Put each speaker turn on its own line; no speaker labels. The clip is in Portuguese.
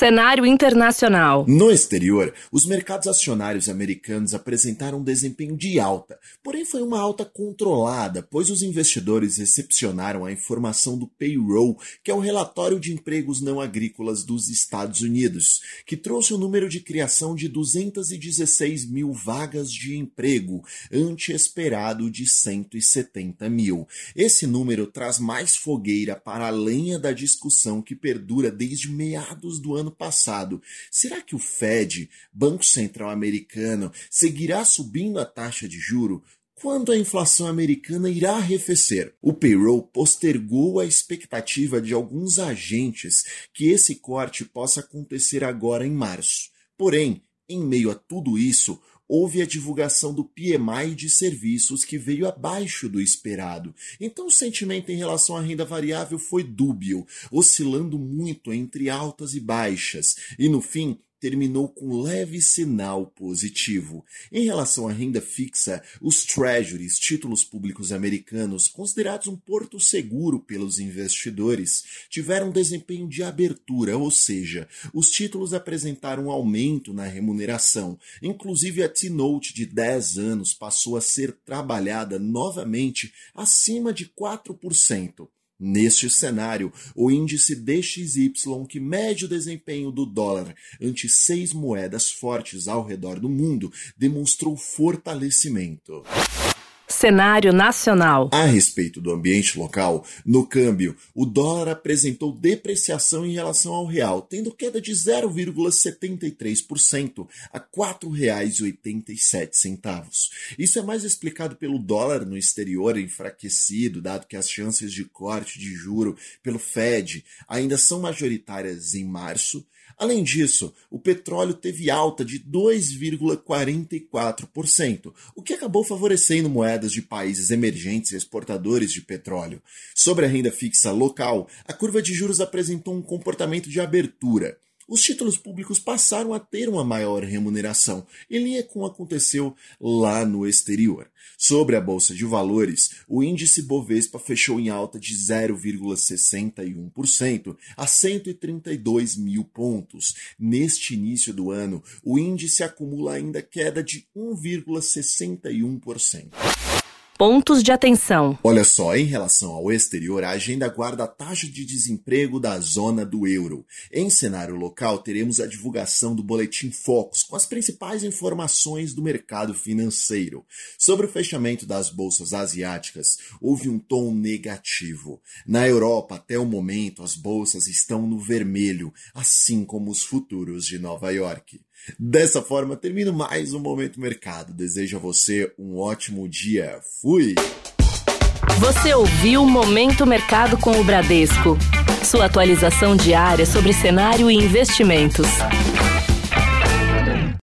Cenário internacional.
No exterior, os mercados acionários americanos apresentaram um desempenho de alta, porém foi uma alta controlada, pois os investidores recepcionaram a informação do payroll, que é o relatório de empregos não agrícolas dos Estados Unidos, que trouxe o um número de criação de 216 mil vagas de emprego, ante esperado de 170 mil. Esse número traz mais fogueira para a lenha da discussão que perdura desde meados do ano ano passado. Será que o Fed, Banco Central Americano, seguirá subindo a taxa de juro? Quando a inflação americana irá arrefecer? O payroll postergou a expectativa de alguns agentes que esse corte possa acontecer agora em março. Porém, em meio a tudo isso, houve a divulgação do PMI de serviços que veio abaixo do esperado. Então o sentimento em relação à renda variável foi dúbio, oscilando muito entre altas e baixas, e no fim terminou com leve sinal positivo. Em relação à renda fixa, os treasuries, títulos públicos americanos, considerados um porto seguro pelos investidores, tiveram desempenho de abertura, ou seja, os títulos apresentaram um aumento na remuneração. Inclusive a T-Note de 10 anos passou a ser trabalhada novamente acima de 4%. Neste cenário, o índice DXY, que mede o desempenho do dólar ante seis moedas fortes ao redor do mundo, demonstrou fortalecimento.
Cenário nacional.
A respeito do ambiente local, no câmbio, o dólar apresentou depreciação em relação ao real, tendo queda de 0,73% a R$ 4,87. Isso é mais explicado pelo dólar no exterior enfraquecido, dado que as chances de corte de juro pelo Fed ainda são majoritárias em março Além disso, o petróleo teve alta de 2,44%, o que acabou favorecendo moedas de países emergentes exportadores de petróleo. Sobre a renda fixa local, a curva de juros apresentou um comportamento de abertura os títulos públicos passaram a ter uma maior remuneração, em linha com o que aconteceu lá no exterior. Sobre a Bolsa de Valores, o índice Bovespa fechou em alta de 0,61% a 132 mil pontos. Neste início do ano, o índice acumula ainda queda de 1,61%
pontos de atenção.
Olha só, em relação ao exterior, a agenda guarda a taxa de desemprego da zona do euro. Em cenário local, teremos a divulgação do Boletim Focus com as principais informações do mercado financeiro. Sobre o fechamento das bolsas asiáticas, houve um tom negativo. Na Europa, até o momento, as bolsas estão no vermelho, assim como os futuros de Nova York. Dessa forma, termino mais um Momento Mercado. Desejo a você um ótimo dia. Fui!
Você ouviu Momento Mercado com o Bradesco. Sua atualização diária sobre cenário e investimentos.